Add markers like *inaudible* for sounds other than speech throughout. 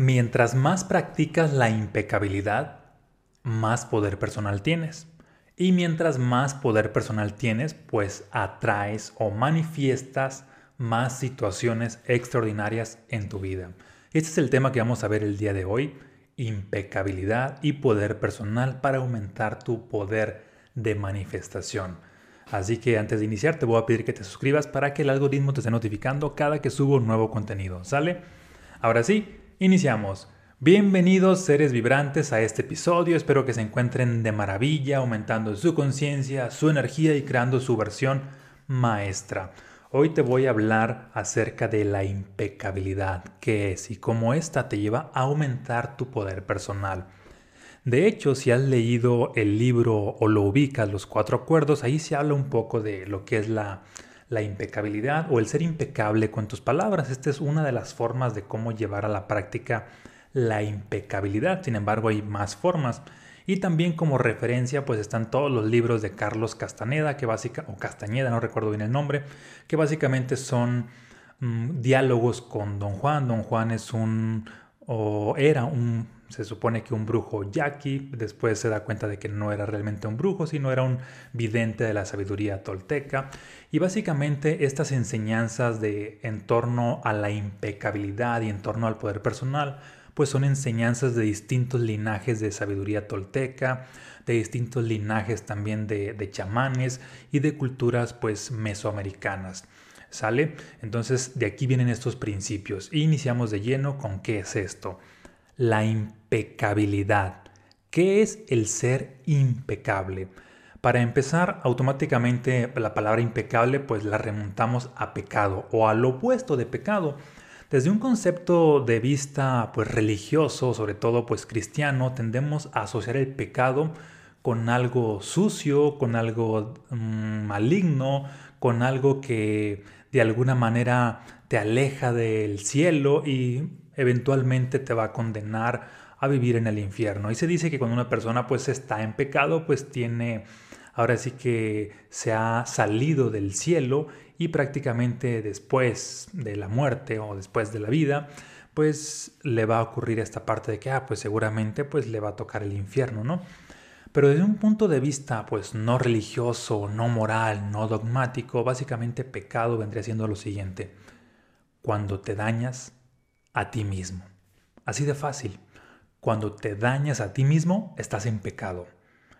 Mientras más practicas la impecabilidad, más poder personal tienes. Y mientras más poder personal tienes, pues atraes o manifiestas más situaciones extraordinarias en tu vida. Este es el tema que vamos a ver el día de hoy, impecabilidad y poder personal para aumentar tu poder de manifestación. Así que antes de iniciar te voy a pedir que te suscribas para que el algoritmo te esté notificando cada que subo un nuevo contenido, ¿sale? Ahora sí, Iniciamos. Bienvenidos seres vibrantes a este episodio, espero que se encuentren de maravilla, aumentando su conciencia, su energía y creando su versión maestra. Hoy te voy a hablar acerca de la impecabilidad, qué es y cómo ésta te lleva a aumentar tu poder personal. De hecho, si has leído el libro o lo ubicas, Los Cuatro Acuerdos, ahí se habla un poco de lo que es la la impecabilidad o el ser impecable con tus palabras. Esta es una de las formas de cómo llevar a la práctica la impecabilidad. Sin embargo, hay más formas. Y también como referencia pues están todos los libros de Carlos Castaneda, que básica, o Castañeda, no recuerdo bien el nombre, que básicamente son mm, diálogos con Don Juan. Don Juan es un, o era un se supone que un brujo yaqui, después se da cuenta de que no era realmente un brujo, sino era un vidente de la sabiduría tolteca. Y básicamente estas enseñanzas de en torno a la impecabilidad y en torno al poder personal, pues son enseñanzas de distintos linajes de sabiduría tolteca, de distintos linajes también de, de chamanes y de culturas pues mesoamericanas. ¿Sale? Entonces de aquí vienen estos principios. Iniciamos de lleno con qué es esto la impecabilidad. ¿Qué es el ser impecable? Para empezar, automáticamente la palabra impecable pues la remontamos a pecado o al opuesto de pecado. Desde un concepto de vista pues religioso, sobre todo pues cristiano, tendemos a asociar el pecado con algo sucio, con algo mm, maligno, con algo que de alguna manera te aleja del cielo y eventualmente te va a condenar a vivir en el infierno. Y se dice que cuando una persona pues está en pecado, pues tiene, ahora sí que se ha salido del cielo y prácticamente después de la muerte o después de la vida, pues le va a ocurrir esta parte de que, ah, pues seguramente pues le va a tocar el infierno, ¿no? Pero desde un punto de vista pues no religioso, no moral, no dogmático, básicamente pecado vendría siendo lo siguiente. Cuando te dañas, a ti mismo. Así de fácil. Cuando te dañas a ti mismo, estás en pecado.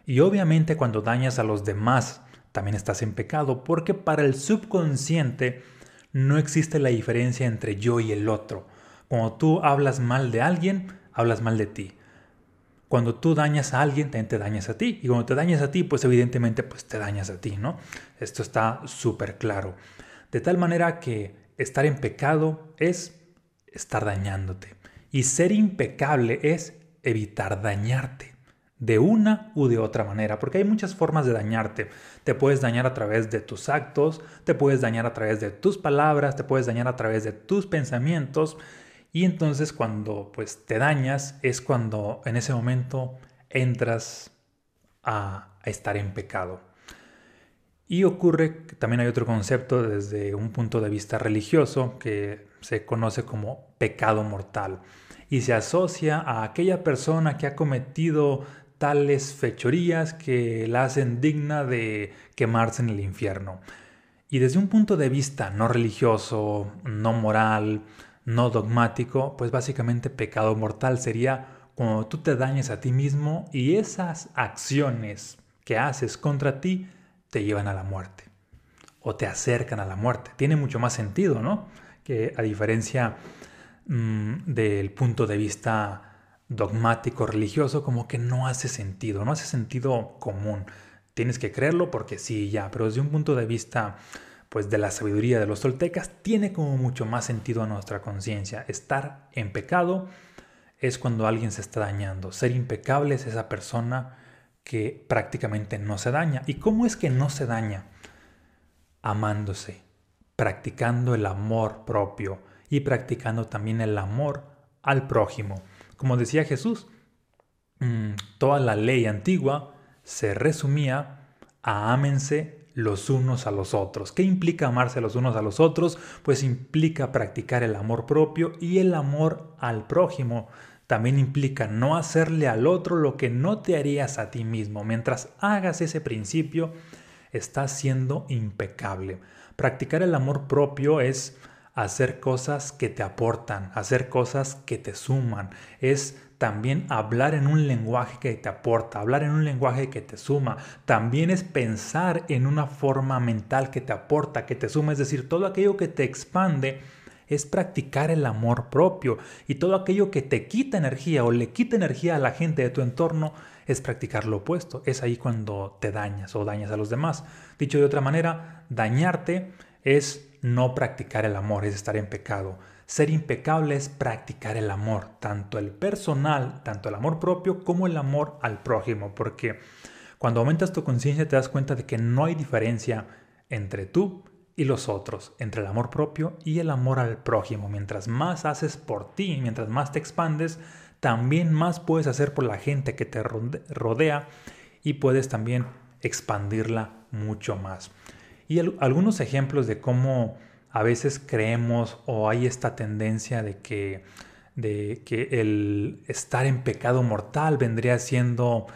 Y obviamente cuando dañas a los demás, también estás en pecado, porque para el subconsciente no existe la diferencia entre yo y el otro. Cuando tú hablas mal de alguien, hablas mal de ti. Cuando tú dañas a alguien, también te dañas a ti. Y cuando te dañas a ti, pues evidentemente pues te dañas a ti, ¿no? Esto está súper claro. De tal manera que estar en pecado es estar dañándote. Y ser impecable es evitar dañarte de una u de otra manera, porque hay muchas formas de dañarte. Te puedes dañar a través de tus actos, te puedes dañar a través de tus palabras, te puedes dañar a través de tus pensamientos y entonces cuando pues te dañas es cuando en ese momento entras a, a estar en pecado. Y ocurre también hay otro concepto desde un punto de vista religioso que se conoce como pecado mortal y se asocia a aquella persona que ha cometido tales fechorías que la hacen digna de quemarse en el infierno. Y desde un punto de vista no religioso, no moral, no dogmático, pues básicamente pecado mortal sería cuando tú te dañes a ti mismo y esas acciones que haces contra ti te llevan a la muerte o te acercan a la muerte. Tiene mucho más sentido, ¿no? Que a diferencia mm, del punto de vista dogmático, religioso, como que no hace sentido, no hace sentido común. Tienes que creerlo porque sí, ya, pero desde un punto de vista pues de la sabiduría de los toltecas tiene como mucho más sentido a nuestra conciencia. Estar en pecado es cuando alguien se está dañando. Ser impecable es esa persona que prácticamente no se daña. ¿Y cómo es que no se daña? Amándose, practicando el amor propio y practicando también el amor al prójimo. Como decía Jesús, mm, toda la ley antigua se resumía a ámense los unos a los otros. ¿Qué implica amarse los unos a los otros? Pues implica practicar el amor propio y el amor al prójimo. También implica no hacerle al otro lo que no te harías a ti mismo. Mientras hagas ese principio, estás siendo impecable. Practicar el amor propio es hacer cosas que te aportan, hacer cosas que te suman, es también hablar en un lenguaje que te aporta, hablar en un lenguaje que te suma, también es pensar en una forma mental que te aporta, que te suma, es decir, todo aquello que te expande es practicar el amor propio. Y todo aquello que te quita energía o le quita energía a la gente de tu entorno es practicar lo opuesto, es ahí cuando te dañas o dañas a los demás. Dicho de otra manera, dañarte es no practicar el amor, es estar en pecado. Ser impecable es practicar el amor, tanto el personal, tanto el amor propio como el amor al prójimo, porque cuando aumentas tu conciencia te das cuenta de que no hay diferencia entre tú y los otros, entre el amor propio y el amor al prójimo. Mientras más haces por ti, mientras más te expandes, también más puedes hacer por la gente que te rodea y puedes también expandirla mucho más. Y algunos ejemplos de cómo a veces creemos o hay esta tendencia de que, de que el estar en pecado mortal vendría siendo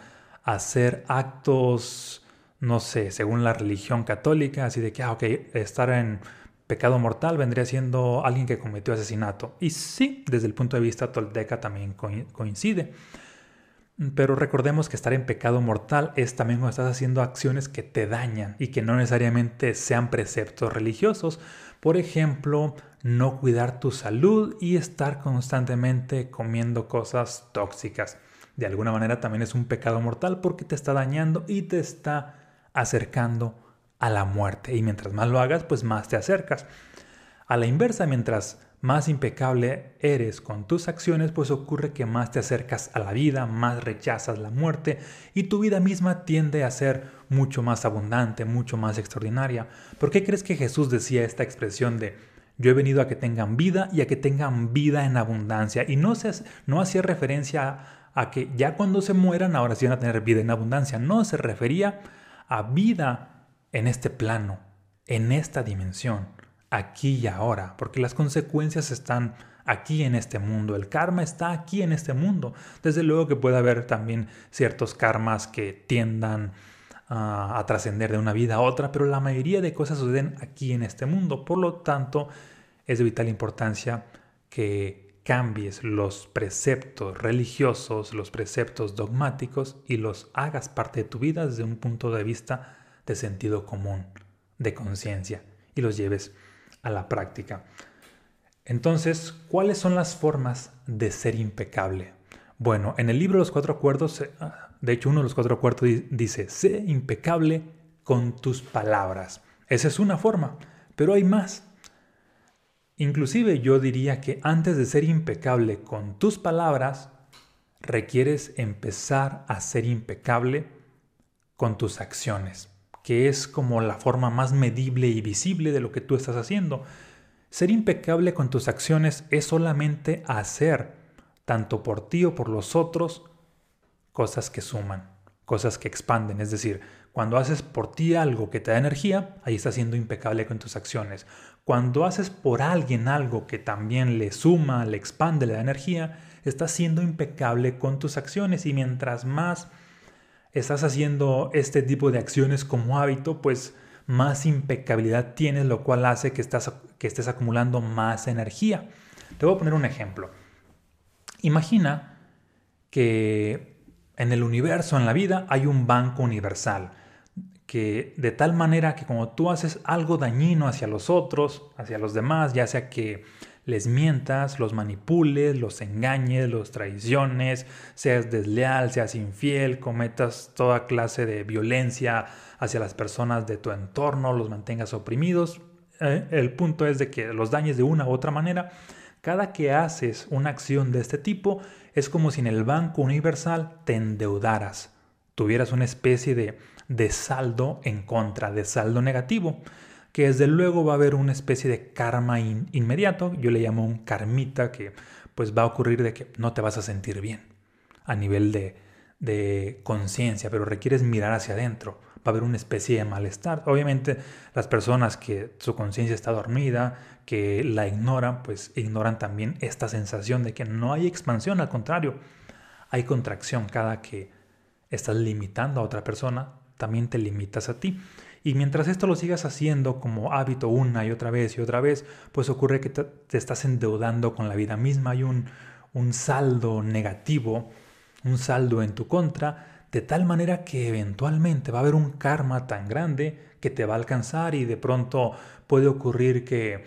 hacer actos, no sé, según la religión católica, así de que, ah, ok, estar en pecado mortal vendría siendo alguien que cometió asesinato. Y sí, desde el punto de vista tolteca también coincide. Pero recordemos que estar en pecado mortal es también cuando estás haciendo acciones que te dañan y que no necesariamente sean preceptos religiosos. Por ejemplo, no cuidar tu salud y estar constantemente comiendo cosas tóxicas. De alguna manera también es un pecado mortal porque te está dañando y te está acercando a la muerte. Y mientras más lo hagas, pues más te acercas. A la inversa, mientras más impecable eres con tus acciones, pues ocurre que más te acercas a la vida, más rechazas la muerte y tu vida misma tiende a ser mucho más abundante, mucho más extraordinaria. ¿Por qué crees que Jesús decía esta expresión de yo he venido a que tengan vida y a que tengan vida en abundancia? Y no, se, no hacía referencia a que ya cuando se mueran ahora sí van a tener vida en abundancia. No, se refería a vida en este plano, en esta dimensión aquí y ahora, porque las consecuencias están aquí en este mundo, el karma está aquí en este mundo. Desde luego que puede haber también ciertos karmas que tiendan a trascender de una vida a otra, pero la mayoría de cosas suceden aquí en este mundo. Por lo tanto, es de vital importancia que cambies los preceptos religiosos, los preceptos dogmáticos y los hagas parte de tu vida desde un punto de vista de sentido común, de conciencia, y los lleves a la práctica. Entonces, ¿cuáles son las formas de ser impecable? Bueno, en el libro los cuatro acuerdos, eh, de hecho uno de los cuatro acuerdos dice, sé impecable con tus palabras. Esa es una forma, pero hay más. Inclusive yo diría que antes de ser impecable con tus palabras, requieres empezar a ser impecable con tus acciones que es como la forma más medible y visible de lo que tú estás haciendo. Ser impecable con tus acciones es solamente hacer, tanto por ti o por los otros, cosas que suman, cosas que expanden. Es decir, cuando haces por ti algo que te da energía, ahí estás siendo impecable con tus acciones. Cuando haces por alguien algo que también le suma, le expande, le da energía, estás siendo impecable con tus acciones y mientras más estás haciendo este tipo de acciones como hábito, pues más impecabilidad tienes, lo cual hace que, estás, que estés acumulando más energía. Te voy a poner un ejemplo. Imagina que en el universo, en la vida, hay un banco universal, que de tal manera que como tú haces algo dañino hacia los otros, hacia los demás, ya sea que les mientas, los manipules, los engañes, los traiciones, seas desleal, seas infiel, cometas toda clase de violencia hacia las personas de tu entorno, los mantengas oprimidos. Eh, el punto es de que los dañes de una u otra manera. Cada que haces una acción de este tipo es como si en el Banco Universal te endeudaras, tuvieras una especie de, de saldo en contra, de saldo negativo que desde luego va a haber una especie de karma inmediato, yo le llamo un karmita, que pues va a ocurrir de que no te vas a sentir bien a nivel de, de conciencia, pero requieres mirar hacia adentro a haber una especie de malestar. Obviamente las personas que su conciencia está dormida, que la ignoran, pues ignoran también esta sensación de que no hay expansión, al contrario, hay contracción cada que estás limitando a otra persona, también te limitas a ti. Y mientras esto lo sigas haciendo como hábito una y otra vez y otra vez, pues ocurre que te, estás endeudando con la vida misma. Hay un, un saldo negativo, un saldo en tu contra, de tal manera que eventualmente va a haber un karma tan grande que te va a alcanzar y de pronto puede ocurrir que,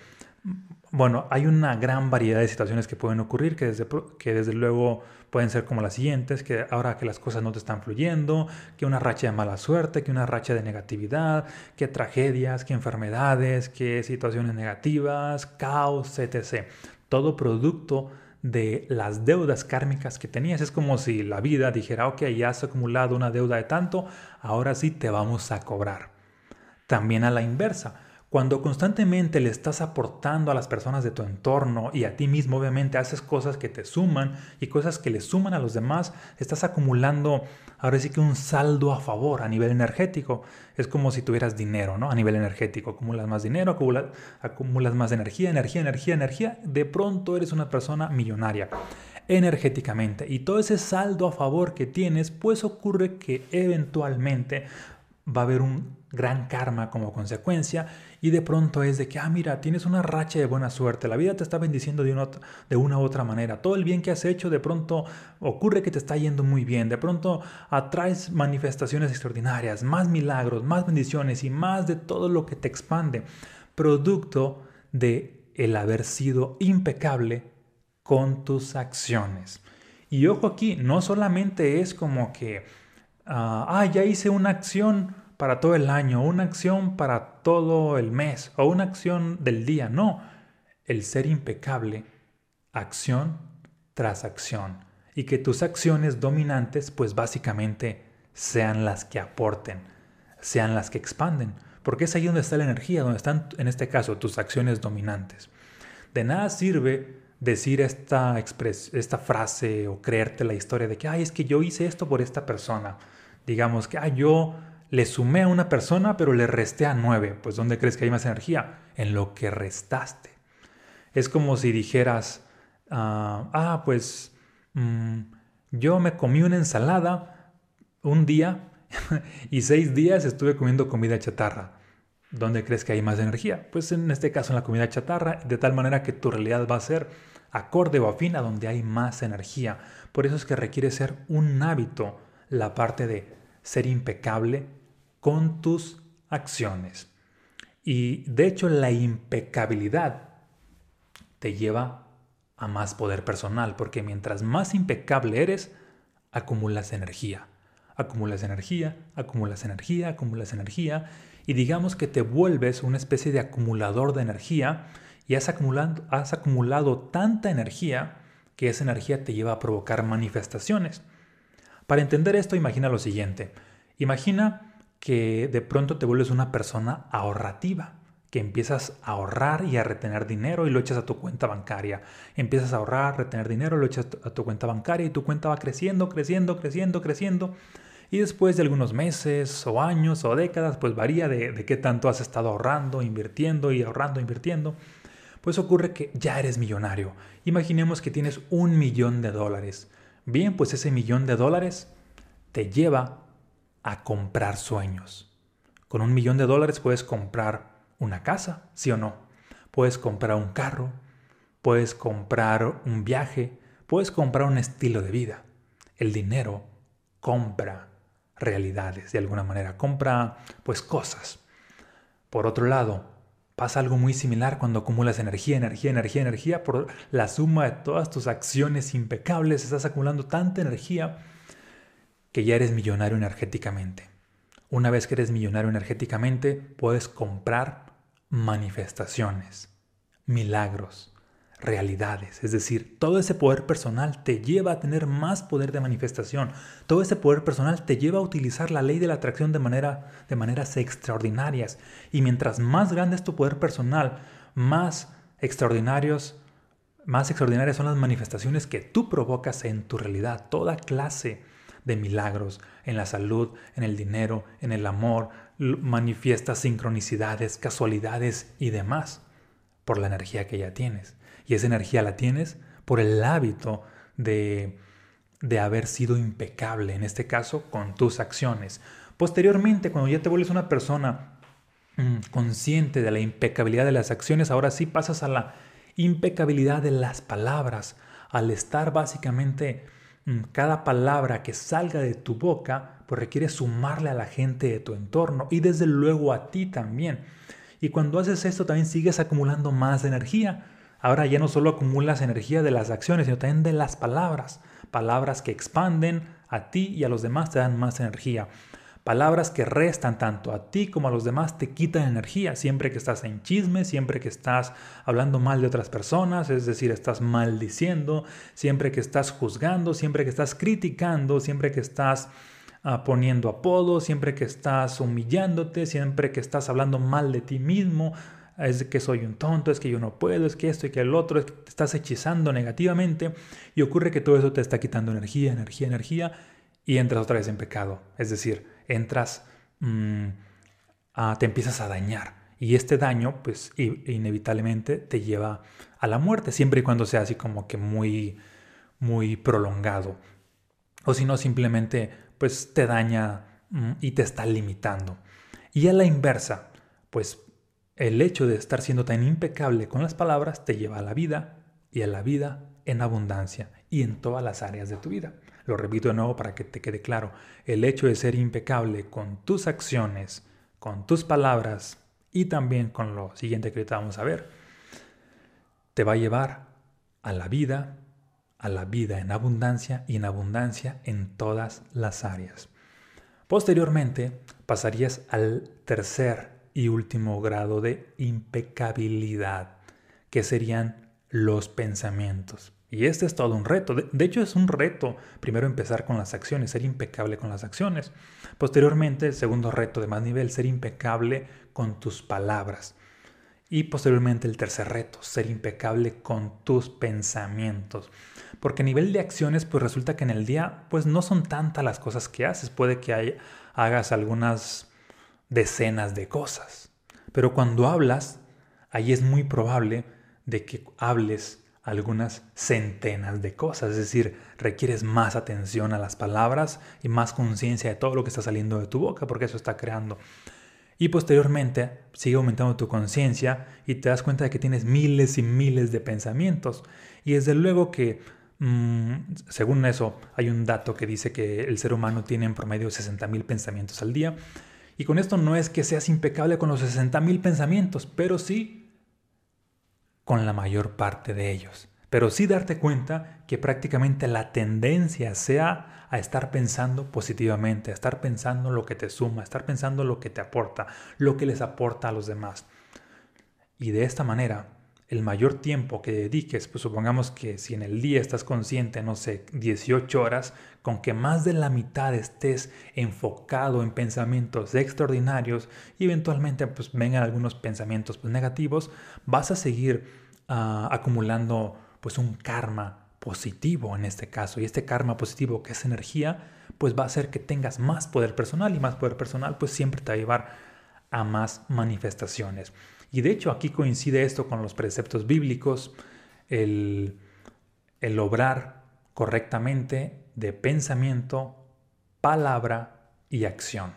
bueno, hay una gran variedad de situaciones que pueden ocurrir que desde, que desde luego pueden ser como las siguientes, que ahora que las cosas no te están fluyendo, que una racha de mala suerte, que una racha de negatividad, que tragedias, que enfermedades, que situaciones negativas, caos, etc. Todo producto de las deudas kármicas que tenías. Es como si la vida dijera, ok, ya has acumulado una deuda de tanto, ahora sí te vamos a cobrar. También a la inversa cuando constantemente le estás aportando a las personas de tu entorno y a ti mismo, obviamente, haces cosas que te suman y cosas que le suman a los demás, estás acumulando ahora sí que un saldo a favor a nivel energético. Es como si tuvieras dinero, ¿no? A nivel energético. Acumulas más dinero, acumulas, acumulas más energía, energía, energía, energía. De pronto eres una persona millonaria energéticamente. Y todo ese saldo a favor que tienes, pues ocurre que eventualmente va a haber un gran karma como consecuencia y de pronto es de que, ah, mira, tienes una racha de buena suerte, la vida te está bendiciendo de una, de una u otra manera, todo el bien que has hecho de pronto ocurre que te está yendo muy bien, de pronto atraes manifestaciones extraordinarias, más milagros, más bendiciones y más de todo lo que te expande, producto de el haber sido impecable con tus acciones. Y ojo aquí, no solamente es como que, ah, ah ya hice una acción, para todo el año, una acción para todo el mes o una acción del día. No, el ser impecable, acción tras acción. Y que tus acciones dominantes pues básicamente sean las que aporten, sean las que expanden. Porque es ahí donde está la energía, donde están en este caso tus acciones dominantes. De nada sirve decir esta, esta frase o creerte la historia de que, ay, es que yo hice esto por esta persona. Digamos que, ay, yo le sumé a una persona, pero le resté a nueve. Pues ¿dónde crees que hay más energía? En lo que restaste. Es como si dijeras, ah, ah pues mm, yo me comí una ensalada un día *laughs* y seis días estuve comiendo comida chatarra. ¿Dónde crees que hay más energía? Pues en este caso en la comida chatarra, de tal manera que tu realidad va a ser acorde o afín a donde hay más energía. Por eso es que requiere ser un hábito la parte de ser impecable con tus acciones. Y de hecho la impecabilidad te lleva a más poder personal, porque mientras más impecable eres, acumulas energía. Acumulas energía, acumulas energía, acumulas energía, y digamos que te vuelves una especie de acumulador de energía y has acumulado, has acumulado tanta energía que esa energía te lleva a provocar manifestaciones. Para entender esto, imagina lo siguiente. Imagina que de pronto te vuelves una persona ahorrativa, que empiezas a ahorrar y a retener dinero y lo echas a tu cuenta bancaria. Empiezas a ahorrar, retener dinero, lo echas a tu cuenta bancaria y tu cuenta va creciendo, creciendo, creciendo, creciendo. Y después de algunos meses o años o décadas, pues varía de, qué tanto has estado ahorrando, invirtiendo y ahorrando, invirtiendo, pues ocurre que ya eres millonario. Imaginemos que tienes un millón de dólares. Bien, pues ese millón de dólares te lleva a comprar sueños. Con un millón de dólares puedes comprar una casa, sí o no. Puedes comprar un carro, puedes comprar un viaje, puedes comprar un estilo de vida. El dinero compra realidades de alguna manera, compra pues cosas. Por otro lado, pasa algo muy similar cuando acumulas energía, energía, energía, energía por la suma de todas tus acciones impecables, estás acumulando tanta energía que ya eres millonario energéticamente. Una vez que eres millonario energéticamente, puedes comprar manifestaciones, milagros, realidades. Es decir, todo ese poder personal te lleva a tener más poder de manifestación. Todo ese poder personal te lleva a utilizar la ley de la atracción de, manera, de maneras extraordinarias. Y mientras más grande es tu poder personal, más extraordinarios, más extraordinarias son las manifestaciones que tú provocas en tu realidad. Toda clase de milagros, en la salud, en el dinero, en el amor, manifiestas sincronicidades, casualidades y demás por la energía que ya tienes. Y esa energía la tienes por el hábito de, de haber sido impecable, en este caso con tus acciones. Posteriormente, cuando ya te vuelves una persona mm, consciente de la impecabilidad de las acciones, ahora sí pasas a la impecabilidad de las palabras, al estar básicamente mm, cada palabra que salga de tu boca, pues requiere sumarle a la gente de tu entorno y desde luego a ti también. Y cuando haces esto también sigues acumulando más energía. Ahora ya no solo acumulas energía de las acciones, sino también de las palabras. Palabras que expanden a ti y a los demás te dan más energía. Palabras que restan tanto a ti como a los demás te quitan energía siempre que estás en chisme, siempre que estás hablando mal de otras personas, es decir, estás maldiciendo, siempre que estás juzgando, siempre que estás criticando, siempre que estás ah, poniendo apodos, siempre que estás humillándote, siempre que estás hablando mal de ti mismo, es que soy un tonto, es que yo no puedo, es que esto y que el otro, es que te estás hechizando negativamente y ocurre que todo eso te está quitando energía, energía, energía y entras otra vez en pecado. Es decir, entras, mm, te empiezas a dañar. Y este daño, pues inevitablemente te lleva a la muerte, siempre y cuando sea así como que muy, muy prolongado. O si no, simplemente, pues te daña mm, y te está limitando. Y a la inversa, pues el hecho de estar siendo tan impecable con las palabras te lleva a la vida y a la vida en abundancia y en todas las áreas de tu vida. Lo repito de nuevo para que te quede claro. El hecho de ser impecable con tus acciones, con tus palabras y también con lo siguiente que vamos a ver, te va a llevar a la vida, a la vida en abundancia y en abundancia en todas las áreas. Posteriormente pasarías al tercer y último grado de impecabilidad, que serían los pensamientos. Y este es todo un reto. De, hecho, es un reto primero empezar con las acciones, ser impecable con las acciones. Posteriormente, el segundo reto de más nivel, ser impecable con tus palabras. Y posteriormente el tercer reto, ser impecable con tus pensamientos. Porque a nivel de acciones, pues resulta que en el día, pues no son tantas las cosas que haces. Puede que hagas algunas decenas de cosas. Pero cuando hablas, ahí es muy probable de que hables algunas centenas de cosas, es decir, requieres más atención a las palabras y más conciencia de todo lo que está saliendo de tu boca, porque eso está creando. Y posteriormente sigue aumentando tu conciencia y te das cuenta de que tienes miles y miles de pensamientos. Y desde luego que, mm, según eso, hay un dato que dice que el ser humano tiene en promedio 60.000 pensamientos al día. Y con esto no es que seas impecable con los 60.000 pensamientos, pero sí con la mayor parte de ellos. Pero sí darte cuenta que prácticamente la tendencia sea a estar pensando positivamente, a estar pensando lo que te suma, a estar pensando lo que te aporta, lo que les aporta a los demás. Y de esta manera, el mayor tiempo que dediques, pues supongamos que si en el día estás consciente, no sé, 18 horas, con que más de la mitad estés enfocado en pensamientos extraordinarios y eventualmente pues vengan algunos pensamientos pues, negativos, vas a seguir ah, acumulando pues un karma positivo en este caso. Y este karma positivo que es energía, pues va a hacer que tengas más poder personal y más poder personal pues siempre te va a llevar a más manifestaciones. Y de hecho aquí coincide esto con los preceptos bíblicos, el, el obrar correctamente de pensamiento, palabra y acción,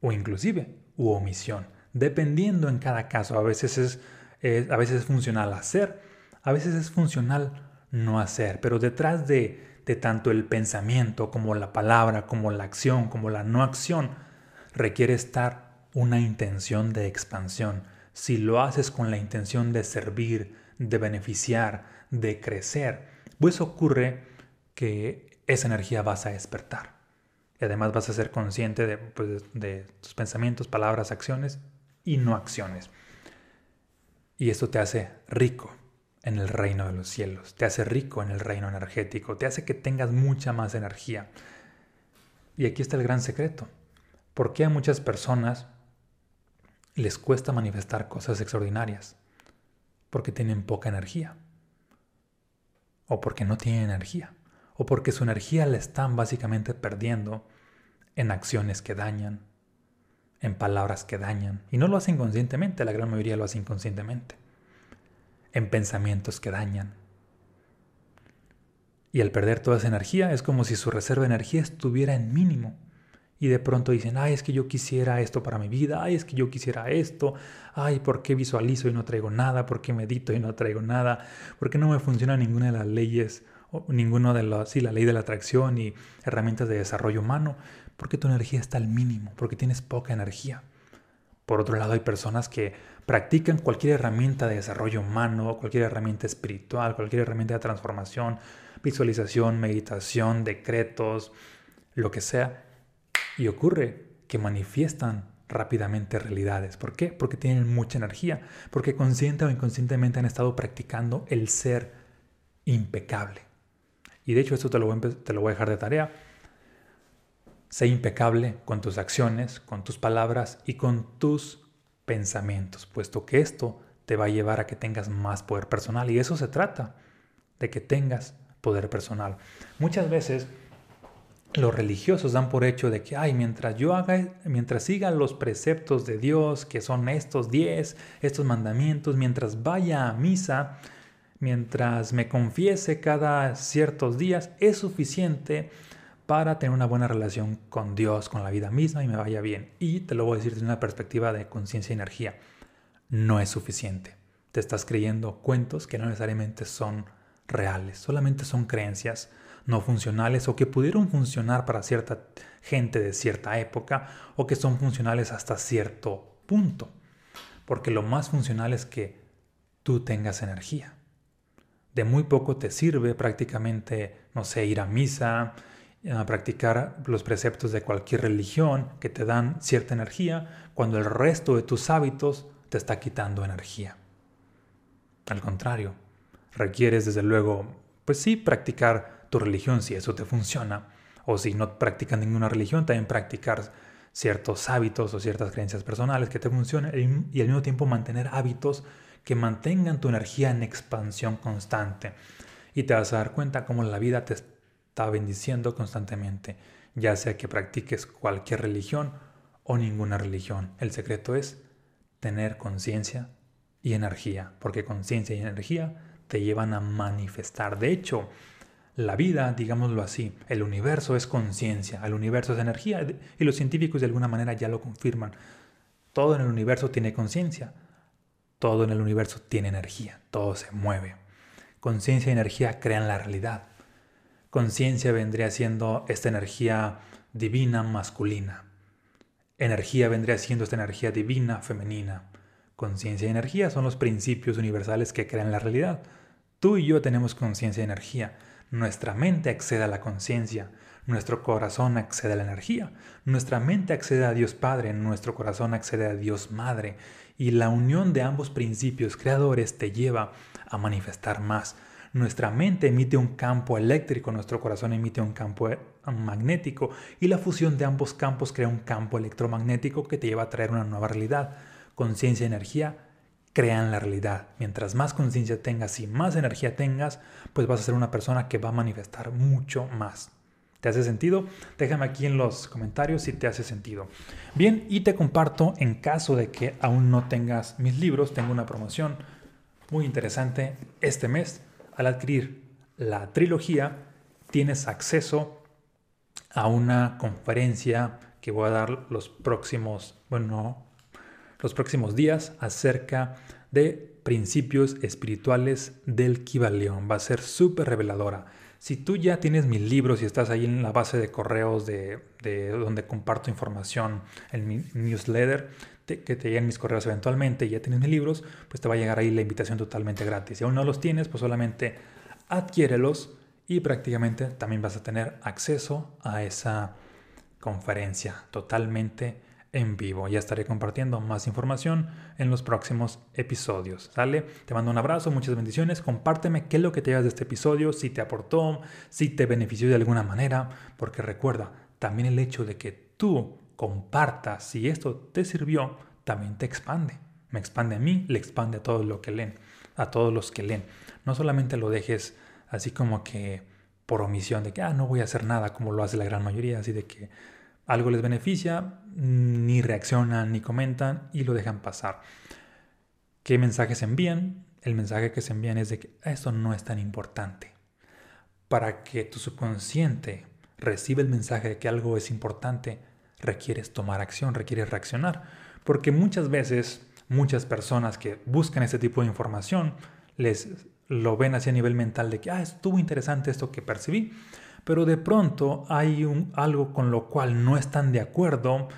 o inclusive u omisión, dependiendo en cada caso. A veces es, a veces es funcional hacer, a veces es funcional no hacer, pero detrás de, de tanto el pensamiento como la palabra, como la acción, como la no acción, requiere estar una intención de expansión, si lo haces con la intención de servir, de beneficiar, de crecer, pues ocurre que esa energía vas a despertar. Y además vas a ser consciente de, pues, de tus pensamientos, palabras, acciones y no acciones. Y esto te hace rico en el reino de los cielos, te hace rico en el reino energético, te hace que tengas mucha más energía. Y aquí está el gran secreto. ¿Por qué a muchas personas les cuesta manifestar cosas extraordinarias porque tienen poca energía o porque no tienen energía o porque su energía la están básicamente perdiendo en acciones que dañan, en palabras que dañan. Y no lo hacen conscientemente, la gran mayoría lo hace inconscientemente. En pensamientos que dañan. Y al perder toda esa energía es como si su reserva de energía estuviera en mínimo. Y de pronto dicen, ay, es que yo quisiera esto para mi vida, ay, es que yo quisiera esto, ay, ¿por qué visualizo y no traigo nada? ¿Por qué medito y no traigo nada? ¿Por qué no me funciona ninguna de las leyes, o ninguno de los, sí, la ley de la atracción y herramientas de desarrollo humano? Porque tu energía está al mínimo, porque tienes poca energía. Por otro lado, hay personas que practican cualquier herramienta de desarrollo humano, cualquier herramienta espiritual, cualquier herramienta de transformación, visualización, meditación, decretos, lo que sea, y ocurre que manifiestan rápidamente realidades. ¿Por qué? Porque tienen mucha energía, porque consciente o inconscientemente han estado practicando el ser impecable. Y de hecho esto te lo voy a, te lo voy a dejar de tarea Sé impecable con tus acciones, con tus palabras y con tus pensamientos, puesto que esto te va a llevar a que tengas más poder personal. Y eso se trata, de que tengas poder personal. Muchas veces los religiosos dan por hecho de que, ay, mientras yo haga, mientras siga los preceptos de Dios, que son estos 10, estos mandamientos, mientras vaya a misa, mientras me confiese cada ciertos días, es suficiente para tener una buena relación con Dios, con la vida misma y me vaya bien. Y te lo voy a decir desde una perspectiva de conciencia y energía. No es suficiente. Te estás creyendo cuentos que no necesariamente son reales, solamente son creencias no funcionales o que pudieron funcionar para cierta gente de cierta época o que son funcionales hasta cierto punto. Porque lo más funcional es que tú tengas energía. De muy poco te sirve prácticamente, no sé, ir a misa, a practicar los preceptos de cualquier religión que te dan cierta energía cuando el resto de tus hábitos te está quitando energía. Al contrario, requieres desde luego, pues sí, practicar tu religión si eso te funciona, o si no practicas ninguna religión, también practicar ciertos hábitos o ciertas creencias personales que te funcionen y al mismo tiempo mantener hábitos que mantengan tu energía en expansión constante. Y te vas a dar cuenta cómo la vida te está bendiciendo constantemente, ya sea que practiques cualquier religión o ninguna religión. El secreto es tener conciencia y energía, porque conciencia y energía te llevan a manifestar. De hecho, la vida, digámoslo así, el universo es conciencia, el universo es energía y los científicos de alguna manera ya lo confirman. Todo en el universo tiene conciencia, todo en el universo tiene energía, todo se mueve. Conciencia y energía crean la realidad. Conciencia vendría siendo esta energía divina masculina. Energía vendría siendo esta energía divina femenina. Conciencia y energía son los principios universales que crean la realidad. Tú y yo tenemos conciencia y energía. Nuestra mente accede a la conciencia, nuestro corazón accede a la energía, nuestra mente accede a Dios Padre, nuestro corazón accede a Dios Madre, y la unión de ambos principios creadores te lleva a manifestar más, nuestra mente emite un campo eléctrico, nuestro corazón emite un campo eh, magnético y la fusión de ambos campos crea un campo electromagnético que te lleva a traer una nueva realidad. Conciencia y energía crean la realidad. Mientras más conciencia tengas y más energía tengas, pues vas a ser una persona que va a manifestar mucho más. ¿Te hace sentido? Déjame aquí en los comentarios si te hace sentido. Bien, y te comparto en caso de que aún no tengas mis libros, tengo una promoción muy interesante este mes al adquirir la trilogía, tienes acceso a una conferencia que voy a dar los próximos, bueno, los próximos días acerca de principios espirituales del Kibaleón. Va a ser súper reveladora. Si tú ya tienes mis libros y estás ahí en la base de correos de, de donde comparto información en mi newsletter, que te lleguen mis correos eventualmente y ya tienes mis libros, pues te va a llegar ahí la invitación totalmente gratis. Si aún no los tienes, pues solamente adquiérelos y prácticamente también vas a tener acceso a esa conferencia totalmente en vivo. Ya estaré compartiendo más información en los próximos episodios. ¿Sale? Te mando un abrazo, muchas bendiciones. Compárteme qué es lo que te llevas de este episodio, si te aportó, si te benefició de alguna manera, porque recuerda, también el hecho de que tú comparta, si esto te sirvió, también te expande. Me expande a mí, le expande a todos los que leen, a todos los que leen. No solamente lo dejes así como que por omisión de que, ah, no voy a hacer nada como lo hace la gran mayoría, así de que algo les beneficia, ni reaccionan, ni comentan y lo dejan pasar. ¿Qué mensajes envían? El mensaje que se envían es de que esto no es tan importante. Para que tu subconsciente reciba el mensaje de que algo es importante, requieres tomar acción, requieres reaccionar. Porque muchas veces, muchas personas que buscan este tipo de información, les lo ven así a nivel mental de que, ah, estuvo interesante esto que percibí, pero de pronto hay un, algo con lo cual no están de acuerdo,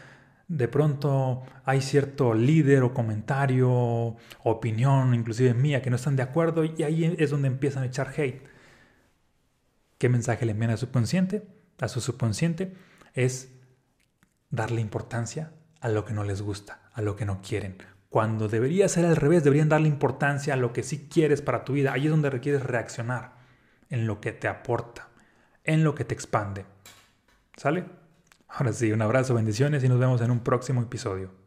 de pronto hay cierto líder o comentario, opinión, inclusive mía, que no están de acuerdo y ahí es donde empiezan a echar hate. ¿Qué mensaje le envían a su subconsciente? A su subconsciente es darle importancia a lo que no les gusta, a lo que no quieren. Cuando debería ser al revés, deberían darle importancia a lo que sí quieres para tu vida. Ahí es donde requieres reaccionar en lo que te aporta, en lo que te expande. ¿Sale? Ahora sí, un abrazo, bendiciones y nos vemos en un próximo episodio.